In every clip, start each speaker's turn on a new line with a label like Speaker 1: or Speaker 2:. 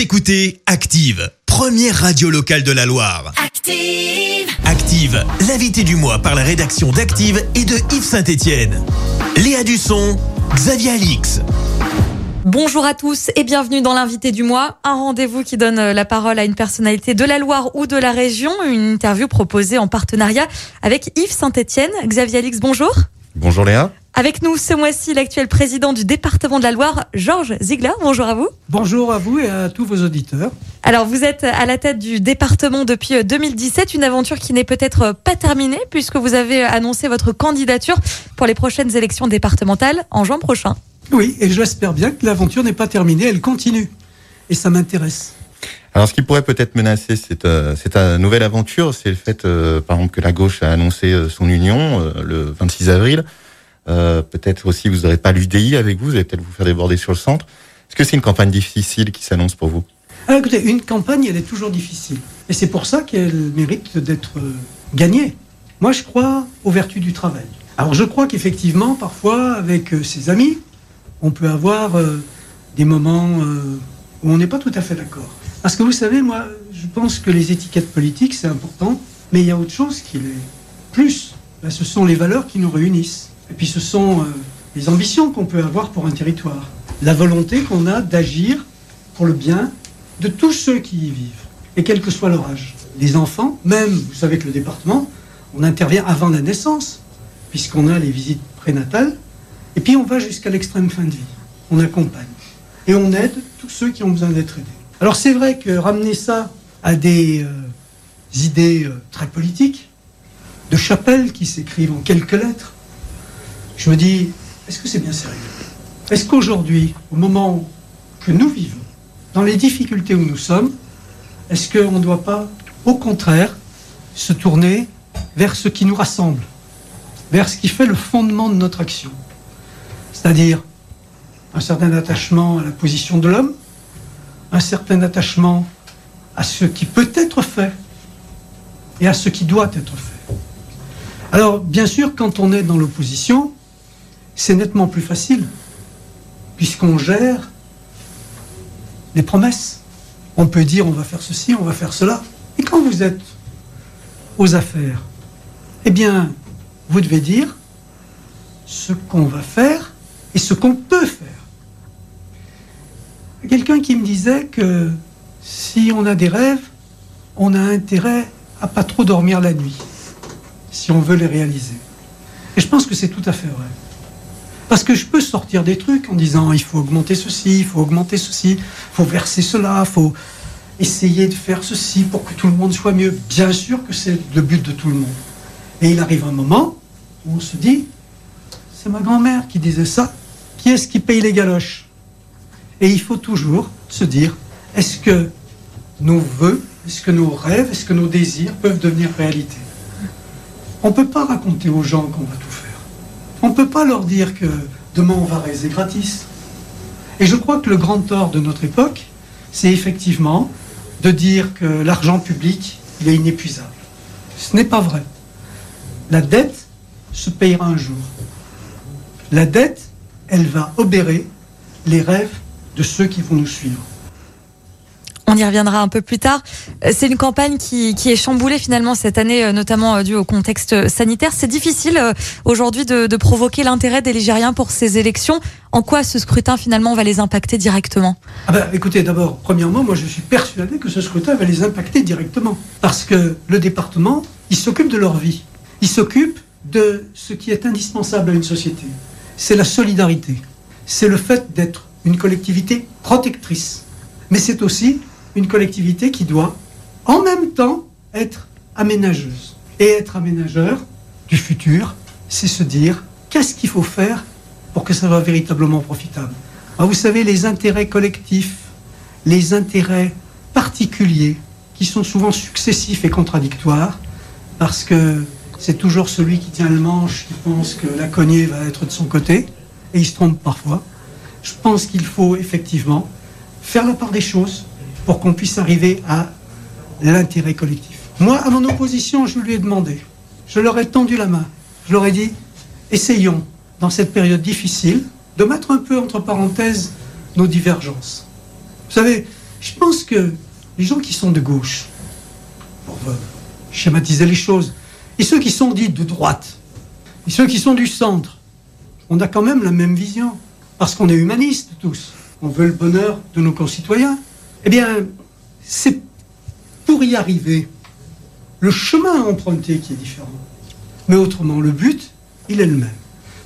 Speaker 1: Vous écoutez Active, première radio locale de la Loire.
Speaker 2: Active.
Speaker 1: Active, l'invité du mois par la rédaction d'Active et de Yves Saint-Étienne. Léa Dusson, Xavier Alix.
Speaker 3: Bonjour à tous et bienvenue dans l'invité du mois, un rendez-vous qui donne euh, la parole à une personnalité de la Loire ou de la région, une interview proposée en partenariat avec Yves Saint-Étienne. Xavier Alix, bonjour.
Speaker 4: Bonjour Léa.
Speaker 3: Avec nous ce mois-ci l'actuel président du département de la Loire, Georges Ziegler. Bonjour à vous.
Speaker 5: Bonjour à vous et à tous vos auditeurs.
Speaker 3: Alors vous êtes à la tête du département depuis 2017, une aventure qui n'est peut-être pas terminée puisque vous avez annoncé votre candidature pour les prochaines élections départementales en juin prochain.
Speaker 5: Oui, et j'espère bien que l'aventure n'est pas terminée, elle continue. Et ça m'intéresse.
Speaker 4: Alors ce qui pourrait peut-être menacer cette, euh, cette euh, nouvelle aventure, c'est le fait, euh, par exemple, que la gauche a annoncé son union euh, le 26 avril. Peut-être aussi vous n'aurez pas l'UDI avec vous, vous allez peut-être vous faire déborder sur le centre. Est-ce que c'est une campagne difficile qui s'annonce pour vous?
Speaker 5: Alors écoutez, une campagne, elle est toujours difficile. Et c'est pour ça qu'elle mérite d'être gagnée. Moi, je crois aux vertus du travail. Alors je crois qu'effectivement, parfois, avec ses amis, on peut avoir des moments où on n'est pas tout à fait d'accord. Parce que vous savez, moi, je pense que les étiquettes politiques, c'est important, mais il y a autre chose qui l'est plus. Ben, ce sont les valeurs qui nous réunissent. Et puis ce sont euh, les ambitions qu'on peut avoir pour un territoire. La volonté qu'on a d'agir pour le bien de tous ceux qui y vivent, et quel que soit leur âge. Les enfants, même, vous savez que le département, on intervient avant la naissance, puisqu'on a les visites prénatales, et puis on va jusqu'à l'extrême fin de vie. On accompagne. Et on aide tous ceux qui ont besoin d'être aidés. Alors c'est vrai que ramener ça à des euh, idées euh, très politiques, de chapelles qui s'écrivent en quelques lettres, je me dis, est-ce que c'est bien sérieux? Est-ce qu'aujourd'hui, au moment que nous vivons, dans les difficultés où nous sommes, est-ce qu'on ne doit pas, au contraire, se tourner vers ce qui nous rassemble, vers ce qui fait le fondement de notre action? C'est-à-dire un certain attachement à la position de l'homme, un certain attachement à ce qui peut être fait et à ce qui doit être fait. Alors, bien sûr, quand on est dans l'opposition, c'est nettement plus facile, puisqu'on gère les promesses. On peut dire on va faire ceci, on va faire cela. Et quand vous êtes aux affaires, eh bien, vous devez dire ce qu'on va faire et ce qu'on peut faire. Quelqu'un qui me disait que si on a des rêves, on a intérêt à pas trop dormir la nuit, si on veut les réaliser. Et je pense que c'est tout à fait vrai. Parce que je peux sortir des trucs en disant il faut augmenter ceci, il faut augmenter ceci, il faut verser cela, il faut essayer de faire ceci pour que tout le monde soit mieux. Bien sûr que c'est le but de tout le monde. Et il arrive un moment où on se dit c'est ma grand-mère qui disait ça, qui est-ce qui paye les galoches? Et il faut toujours se dire est-ce que nos voeux, est-ce que nos rêves, est-ce que nos désirs peuvent devenir réalité? On ne peut pas raconter aux gens qu'on va tout faire. On ne peut pas leur dire que demain on va raiser gratis. Et je crois que le grand tort de notre époque, c'est effectivement de dire que l'argent public, il est inépuisable. Ce n'est pas vrai. La dette se payera un jour. La dette, elle va obérer les rêves de ceux qui vont nous suivre.
Speaker 3: On y reviendra un peu plus tard. Euh, C'est une campagne qui, qui est chamboulée finalement cette année, euh, notamment euh, due au contexte sanitaire. C'est difficile aujourd'hui de, de provoquer l'intérêt des Ligériens pour ces élections. En quoi ce scrutin finalement va les impacter directement?
Speaker 5: Ah ben, écoutez, d'abord, premièrement, moi je suis persuadé que ce scrutin va les impacter directement. Parce que le département, il s'occupe de leur vie. Il s'occupe de ce qui est indispensable à une société. C'est la solidarité. C'est le fait d'être une collectivité protectrice. Mais c'est aussi une collectivité qui doit, en même temps, être aménageuse. Et être aménageur du futur, c'est se dire qu'est-ce qu'il faut faire pour que ça soit véritablement profitable? Alors, vous savez, les intérêts collectifs, les intérêts particuliers, qui sont souvent successifs et contradictoires, parce que c'est toujours celui qui tient le manche qui pense que la cognée va être de son côté, et il se trompe parfois. Je pense qu'il faut effectivement faire la part des choses pour qu'on puisse arriver à l'intérêt collectif. Moi, à mon opposition, je lui ai demandé, je leur ai tendu la main, je leur ai dit, essayons, dans cette période difficile, de mettre un peu entre parenthèses nos divergences. Vous savez, Je pense que les gens qui sont de gauche, pour euh, schématiser les choses, et ceux qui sont dits de droite, et ceux qui sont du centre, on a quand même la même vision. Parce qu'on est humanistes tous. On veut le bonheur de nos concitoyens. Eh bien, c'est pour y arriver le chemin emprunté qui est différent. Mais autrement, le but, il est le même.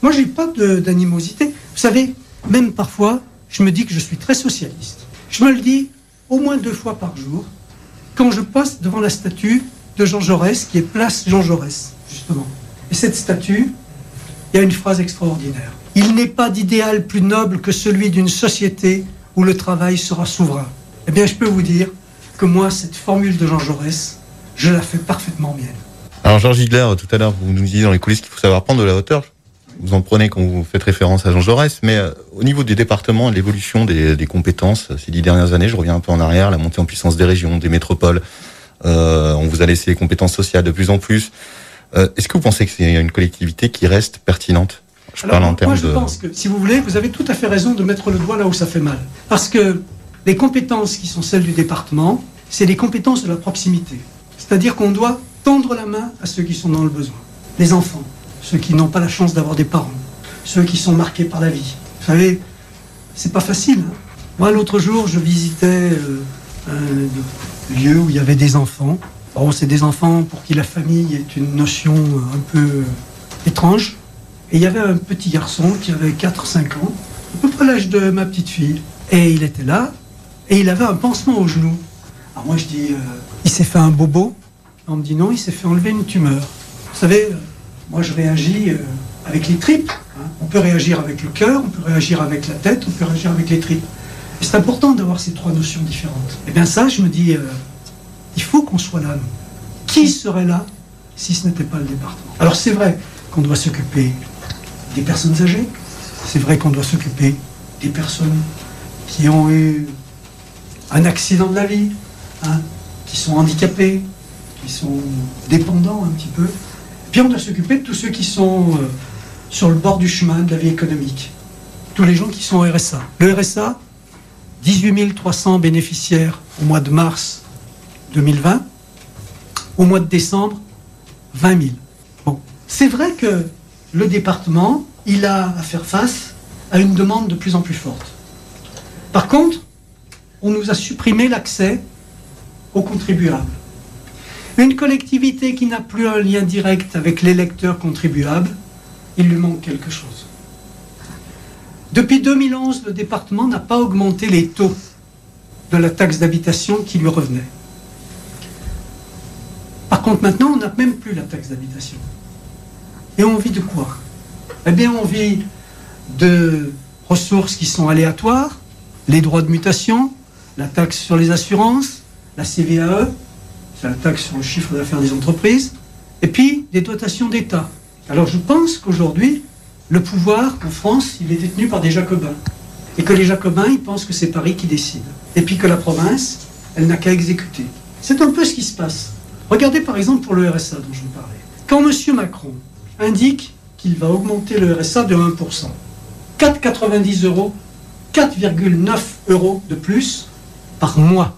Speaker 5: Moi, j'ai pas d'animosité. Vous savez, même parfois, je me dis que je suis très socialiste. Je me le dis au moins deux fois par jour quand je passe devant la statue de Jean Jaurès, qui est place Jean Jaurès, justement. Et cette statue, il y a une phrase extraordinaire. Il n'est pas d'idéal plus noble que celui d'une société où le travail sera souverain. Eh bien, je peux vous dire que moi, cette formule de Jean Jaurès, je la fais parfaitement mienne.
Speaker 4: Alors, Georges Higler, tout à l'heure, vous nous disiez dans les coulisses qu'il faut savoir prendre de la hauteur. Vous en prenez quand vous faites référence à Jean Jaurès, mais euh, au niveau des départements l'évolution des, des, compétences ces dix dernières années, je reviens un peu en arrière, la montée en puissance des régions, des métropoles, euh, on vous a laissé les compétences sociales de plus en plus. Euh, Est-ce que vous pensez que c'est une collectivité qui reste pertinente?
Speaker 5: Je Alors, parle en termes moi, je pense que, si vous voulez, vous avez tout à fait raison de mettre le doigt là où ça fait mal. Parce que les compétences qui sont celles du département, c'est les compétences de la proximité. C'est-à-dire qu'on doit tendre la main à ceux qui sont dans le besoin. Les enfants, ceux qui n'ont pas la chance d'avoir des parents, ceux qui sont marqués par la vie. Vous savez, c'est pas facile. Hein. Moi, l'autre jour, je visitais euh, un lieu où il y avait des enfants. Bon, c'est des enfants pour qui la famille est une notion un peu étrange. Et il y avait un petit garçon qui avait 4-5 ans, à peu près l'âge de ma petite fille. Et il était là, et il avait un pansement au genou. Alors moi je dis, euh, il s'est fait un bobo. On me dit non, il s'est fait enlever une tumeur. Vous savez, euh, moi je réagis euh, avec les tripes. Hein. On peut réagir avec le cœur, on peut réagir avec la tête, on peut réagir avec les tripes. Et c'est important d'avoir ces trois notions différentes. Et bien ça, je me dis, il faut qu'on soit là. Qui serait là si ce n'était pas le département? Alors c'est vrai qu'on doit s'occuper des personnes âgées, c'est vrai qu'on doit s'occuper des personnes qui ont eu un accident de la vie, hein, qui sont handicapés, qui sont dépendants un petit peu. Puis on doit s'occuper de tous ceux qui sont euh, sur le bord du chemin de la vie économique. Tous les gens qui sont au RSA. Le RSA, 18 300 bénéficiaires au mois de mars 2020. Au mois de décembre, 20 000. Bon, c'est vrai que le département, il a à faire face à une demande de plus en plus forte. Par contre, on nous a supprimé l'accès aux contribuables. Une collectivité qui n'a plus un lien direct avec l'électeur contribuable, il lui manque quelque chose. Depuis 2011, le département n'a pas augmenté les taux de la taxe d'habitation qui lui revenait. Par contre, maintenant, on n'a même plus la taxe d'habitation. Et on vit de quoi? Eh bien, on vit de ressources qui sont aléatoires, les droits de mutation, la taxe sur les assurances, la CVAE, c'est la taxe sur le chiffre d'affaires des entreprises, et puis des dotations d'État. Alors je pense qu'aujourd'hui, le pouvoir en France, il est détenu par des jacobins. Et que les jacobins, ils pensent que c'est Paris qui décide. Et puis que la province, elle n'a qu'à exécuter. C'est un peu ce qui se passe. Regardez par exemple pour le RSA dont je vous parlais. Quand M. Macron indique qu'il va augmenter le RSA de 1%, 4,90 euros, 4,9 euros de plus par mois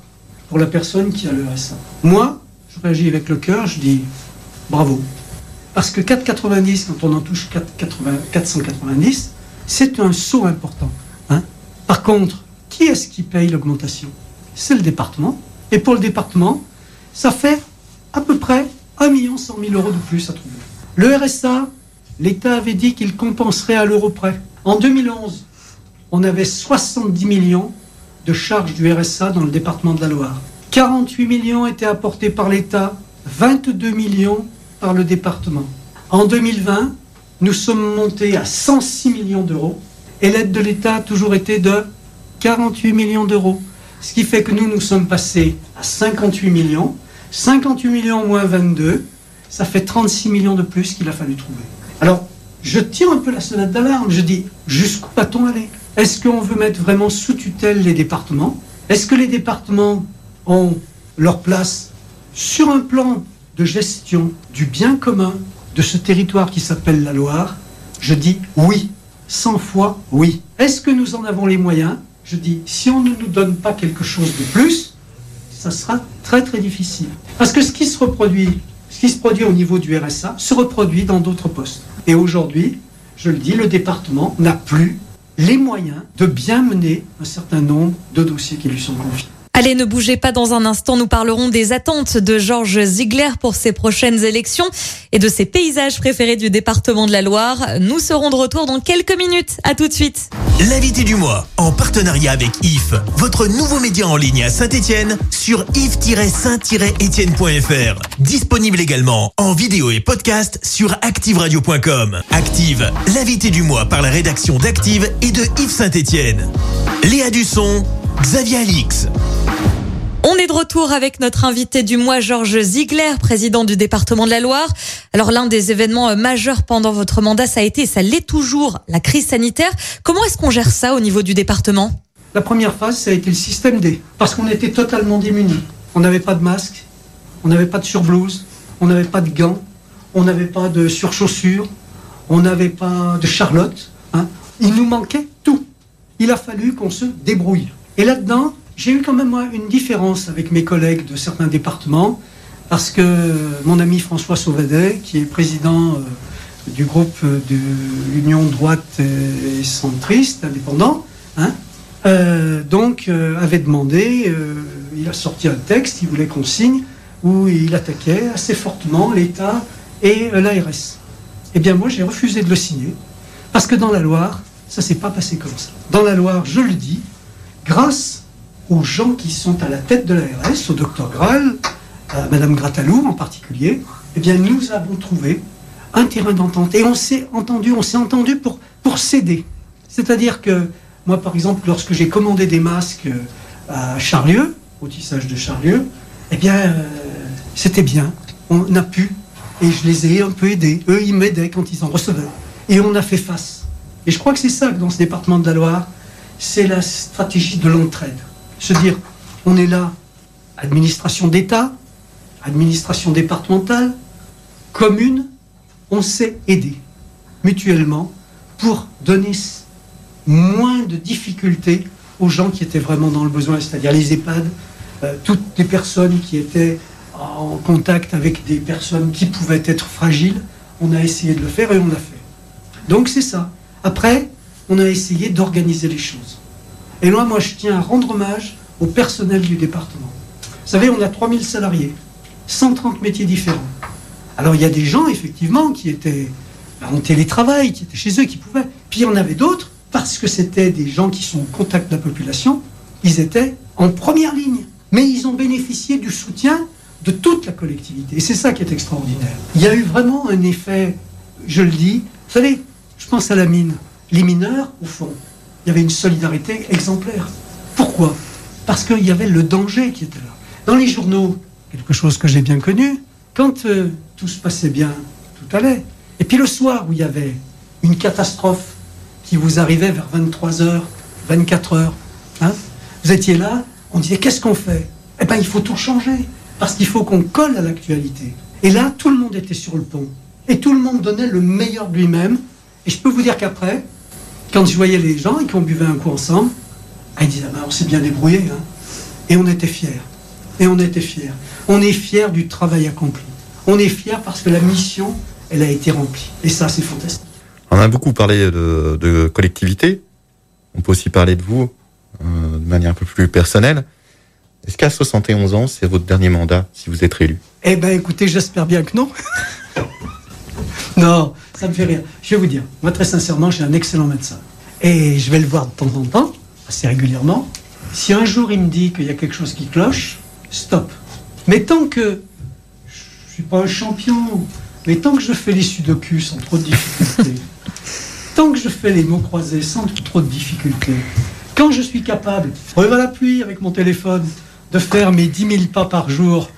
Speaker 5: pour la personne qui a le RSA. Moi, je réagis avec le cœur, je dis bravo. Parce que 4,90, quand on en touche 490, c'est un saut important. Hein. Par contre, qui est-ce qui paye l'augmentation? C'est le département. Et pour le département, ça fait à peu près 1 100 000 euros de plus à trouver. Le RSA, l'État avait dit qu'il compenserait à l'euro près. En 2011, on avait 70 millions de charges du RSA dans le département de la Loire. 48 millions étaient apportés par l'État, 22 millions par le département. En 2020, nous sommes montés à 106 millions d'euros et l'aide de l'État a toujours été de 48 millions d'euros. Ce qui fait que nous, nous sommes passés à 58 millions. 58 millions moins 22, ça fait 36 millions de plus qu'il a fallu trouver. Alors, je tire un peu la sonnette d'alarme. Je dis, jusqu'où va-t-on aller? Est-ce qu'on veut mettre vraiment sous tutelle les départements? Est-ce que les départements ont leur place sur un plan de gestion du bien commun de ce territoire qui s'appelle la Loire? Je dis oui, 100 fois oui. Est-ce que nous en avons les moyens? Je dis, si on ne nous donne pas quelque chose de plus, ça sera très très difficile. Parce que ce qui se reproduit, ce qui se produit au niveau du RSA, se reproduit dans d'autres postes. Et aujourd'hui, je le dis, le département n'a plus les moyens de bien mener un certain nombre de dossiers qui lui sont confiés.
Speaker 3: Allez, ne bougez pas dans un instant. Nous parlerons des attentes de Georges Ziegler pour ses prochaines élections et de ses paysages préférés du département de la Loire. Nous serons de retour dans quelques minutes. À tout de suite.
Speaker 1: L'invité du mois, en partenariat avec IF, votre nouveau média en ligne à Saint-Etienne sur if-saint-etienne.fr. Disponible également en vidéo et podcast sur activeradio.com. Active, l'invité du mois par la rédaction d'Active et de Yves Saint-Etienne. Léa Dusson, Xavier Alix.
Speaker 3: On est de retour avec notre invité du mois, Georges Ziegler, président du département de la Loire. Alors l'un des événements euh, majeurs pendant votre mandat, ça a été, ça l'est toujours, la crise sanitaire. Comment est-ce qu'on gère ça au niveau du département?
Speaker 5: La première phase, ça a été le système D, parce qu'on était totalement démunis. On n'avait pas de masque, on n'avait pas de surblouse, on n'avait pas de gants, on n'avait pas de surchaussures, on n'avait pas de charlotte. Hein. Il nous manquait tout. Il a fallu qu'on se débrouille. Et là-dedans, j'ai eu quand même moi, une différence avec mes collègues de certains départements, parce que mon ami François Sauvadet, qui est président euh, du groupe de l'Union droite et centriste indépendant, hein, euh, donc euh, avait demandé, il a sorti un texte, il voulait qu'on signe, où il attaquait assez fortement l'État et l'ARS. Eh bien moi j'ai refusé de le signer, parce que dans la Loire, ça s'est pas passé comme ça. Dans la Loire, je le dis, grâce aux gens qui sont à la tête de l'ARS, au docteur Graal, à Madame Gratalou en particulier, eh nous avons trouvé un terrain d'entente. Et on s'est entendu, on s'est entendu pour, pour céder. C'est-à-dire que moi, par exemple, lorsque j'ai commandé des masques à Charlieu, au tissage de Charlieu, eh bien, euh, c'était bien. On a pu. Et je les ai un peu aidés. Eux, ils m'aidaient quand ils en recevaient. Et on a fait face. Et je crois que c'est ça que dans ce département de la Loire, c'est la stratégie de l'entraide se dire, on est là, administration d'État, administration départementale, commune, on s'est aidé mutuellement pour donner moins de difficultés aux gens qui étaient vraiment dans le besoin, c'est-à-dire les EHPAD, euh, toutes les personnes qui étaient en contact avec des personnes qui pouvaient être fragiles, on a essayé de le faire et on l'a fait. Donc c'est ça. Après, on a essayé d'organiser les choses. Et moi, je tiens à rendre hommage au personnel du département. Vous savez, on a 3000 salariés, 130 métiers différents. Alors, il y a des gens, effectivement, qui étaient en télétravail, qui étaient chez eux, qui pouvaient. Puis, il y en avait d'autres, parce que c'était des gens qui sont au contact de la population, ils étaient en première ligne. Mais ils ont bénéficié du soutien de toute la collectivité. Et c'est ça qui est extraordinaire. Il y a eu vraiment un effet, je le dis, vous savez, je pense à la mine. Les mineurs, au fond, il y avait une solidarité exemplaire. Pourquoi? Parce qu'il y avait le danger qui était là. Dans les journaux, quelque chose que j'ai bien connu, quand euh, tout se passait bien, tout allait. Et puis le soir où il y avait une catastrophe qui vous arrivait vers 23h, 24h, hein, vous étiez là, on disait qu'est-ce qu'on fait? Eh bien il faut tout changer, parce qu'il faut qu'on colle à l'actualité. Et là, tout le monde était sur le pont. Et tout le monde donnait le meilleur de lui-même. Et je peux vous dire qu'après, quand je voyais les gens et qu'on buvait un coup ensemble, ah, ils disaient, ah, ben, on s'est bien débrouillé. Hein. Et on était fiers. Et on était fiers. On est fiers du travail accompli. On est fiers parce que la mission, elle a été remplie. Et ça, c'est fantastique.
Speaker 4: On a beaucoup parlé de, collectivité. On peut aussi parler de vous euh, de manière un peu plus personnelle. Est-ce qu'à 71 ans, c'est votre dernier mandat si vous êtes réélu?
Speaker 5: Eh bien, écoutez, j'espère bien que non. non, ça me fait rire. Je vais vous dire, moi très sincèrement, j'ai un excellent médecin. Et je vais le voir de temps en temps, assez régulièrement. Si un jour il me dit qu'il y a quelque chose qui cloche, stop. Mais tant que je suis pas un champion, mais tant que je fais les sudoku sans trop de difficultés, tant que je fais les mots croisés sans trop de difficultés, quand je suis capable, relève à l'appui avec mon téléphone, de faire mes 10 000 pas par jour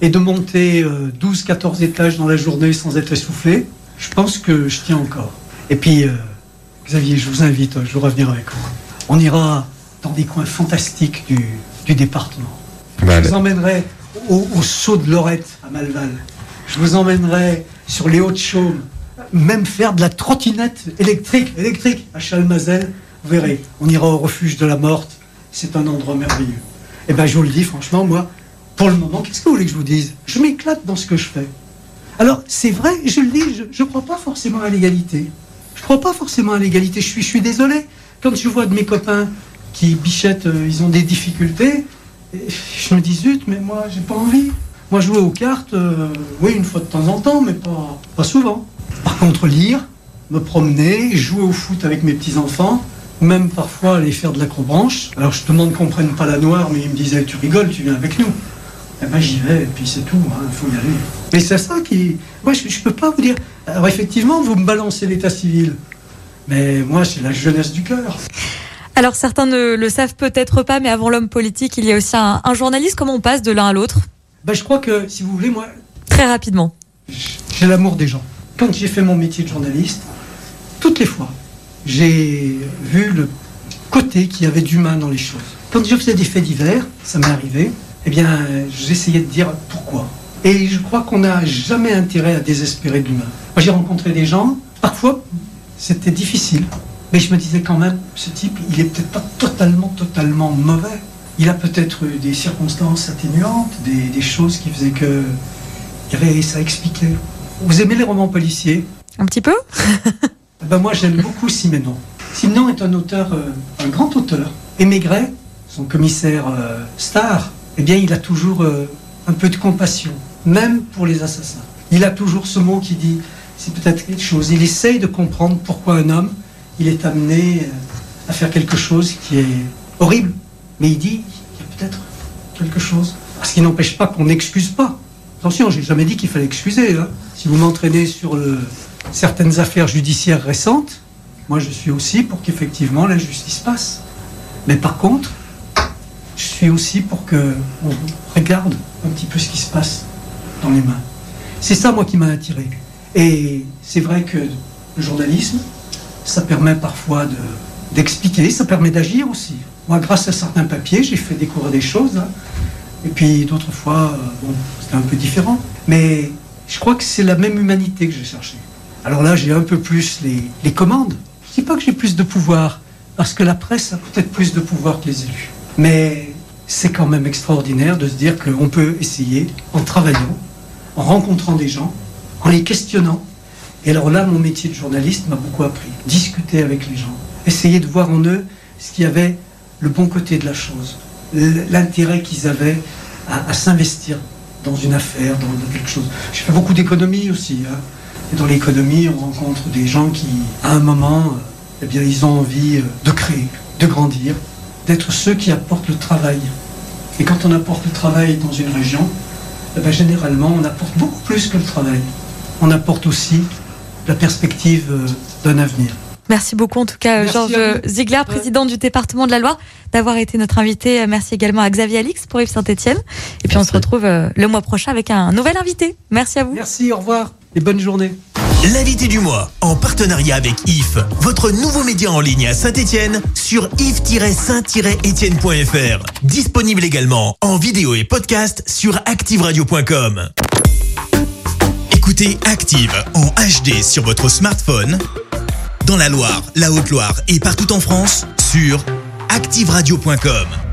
Speaker 5: et de monter 12-14 euh, étages dans la journée sans être essoufflé, je pense que je tiens encore. Et puis, euh, Xavier, je vous invite un jour à venir avec moi. On ira dans des coins fantastiques du, département. je vous emmènerai au, saut de Lorette à Malval. Je vous emmènerai sur les Hauts-de-Chaume, même faire de la trottinette électrique, électrique à Chalmazel. Vous verrez, on ira au refuge de la morte. C'est un endroit merveilleux. Et ben, je vous le dis, franchement, moi, pour le moment, qu'est-ce que vous voulez que je vous dise? Je m'éclate dans ce que je fais. Alors, c'est vrai, je le dis, je ne crois pas forcément à l'égalité. Je ne crois pas forcément à l'égalité. Je suis, je désolé. Quand je vois de mes copains qui bichettent, euh, ils ont des difficultés, je me dis, zut, mais moi, j'ai pas envie. Moi, jouer aux cartes, euh, oui, une fois de temps en temps, mais pas, pas souvent. Par contre, lire, me promener, jouer au foot avec mes petits-enfants, même parfois aller faire de l'acrobranche. Alors, je demande qu'on prenne pas la noire, mais ils me disaient, tu rigoles, tu viens avec nous. Eh ben, j'y vais, et puis c'est tout, il hein, faut y aller. Mais c'est ça qui. Moi, je, ne peux pas vous dire. Alors, effectivement, vous me balancez l'état civil. Mais moi, c'est la jeunesse du cœur.
Speaker 3: Alors, certains ne le savent peut-être pas, mais avant l'homme politique, il y a aussi un, journaliste. Comment on passe de l'un à l'autre?
Speaker 5: Ben, Je crois que, si vous voulez, moi.
Speaker 3: Très rapidement.
Speaker 5: J'ai l'amour des gens. Quand j'ai fait mon métier de journaliste, toutes les fois, j'ai vu le côté qu'il y avait d'humain dans les choses. Quand je faisais des faits divers, ça m'est arrivé, eh bien, j'essayais de dire pourquoi. Et je crois qu'on n'a jamais intérêt à désespérer de l'humain. Moi, j'ai rencontré des gens, parfois, c'était difficile. Mais je me disais quand même, ce type, il est peut-être pas totalement, totalement mauvais. Il a peut-être eu des circonstances atténuantes, des, choses qui faisaient que il y avait ça expliquait. Vous aimez les romans policiers?
Speaker 3: Un petit peu
Speaker 5: ben Moi, j'aime beaucoup Simenon. Simenon est un auteur, euh, un grand auteur. Et Maigret, son commissaire euh, star, eh bien, il a toujours euh, un peu de compassion, même pour les assassins. Il a toujours ce mot qui dit, c'est peut-être quelque chose. Il essaye de comprendre pourquoi un homme, il est amené euh, à faire quelque chose qui est horrible. Mais il dit, il y a peut-être quelque chose. Parce qu'il n'empêche pas qu'on n'excuse pas. Attention, j'ai jamais dit qu'il fallait excuser. Hein. Si vous m'entraînez sur certaines affaires judiciaires récentes, moi je suis aussi pour qu'effectivement la justice passe. Mais par contre, suis aussi pour que on regarde un petit peu ce qui se passe dans les mains. C'est ça, moi, qui m'a attiré. Et c'est vrai que le journalisme, ça permet parfois d'expliquer, ça permet d'agir aussi. Moi, grâce à certains papiers, j'ai fait découvrir des choses. Hein. Et puis d'autres fois, euh, c'était un peu différent. Mais je crois que c'est la même humanité que j'ai cherché. Alors là, j'ai un peu plus les, les commandes. Je ne dis pas que j'ai plus de pouvoir, parce que la presse a peut-être plus de pouvoir que les élus. Mais c'est quand même extraordinaire de se dire qu'on peut essayer, en travaillant, en rencontrant des gens, en les questionnant. Et alors là, mon métier de journaliste m'a beaucoup appris. Discuter avec les gens, essayer de voir en eux ce qui avait le bon côté de la chose, l'intérêt qu'ils avaient à, s'investir dans une affaire, dans, quelque chose. Je fais beaucoup d'économie aussi. Hein. Et dans l'économie, on rencontre des gens qui, à un moment, eh bien, ils ont envie euh, de créer, de grandir, d'être ceux qui apportent le travail. Et quand on apporte le travail dans une région, eh ben, généralement, on apporte beaucoup plus que le travail. On apporte aussi la perspective euh, d'un avenir.
Speaker 3: Merci beaucoup en tout cas Georges Ziegler, président du département de la Loire, d'avoir été notre invité. Merci également à Xavier Alix pour Yves Saint-Etienne. Et puis on se retrouve euh, le mois prochain avec un nouvel invité. Merci à vous.
Speaker 5: Merci, au revoir et bonne journée.
Speaker 1: L'invité du mois, en partenariat avec IF, votre nouveau média en ligne à Saint-Etienne, sur if-saint-etienne.fr. Disponible également en vidéo et podcast sur activeradio.com. Écoutez Active en HD sur votre smartphone, dans la Loire, la Haute-Loire et partout en France, sur activeradio.com.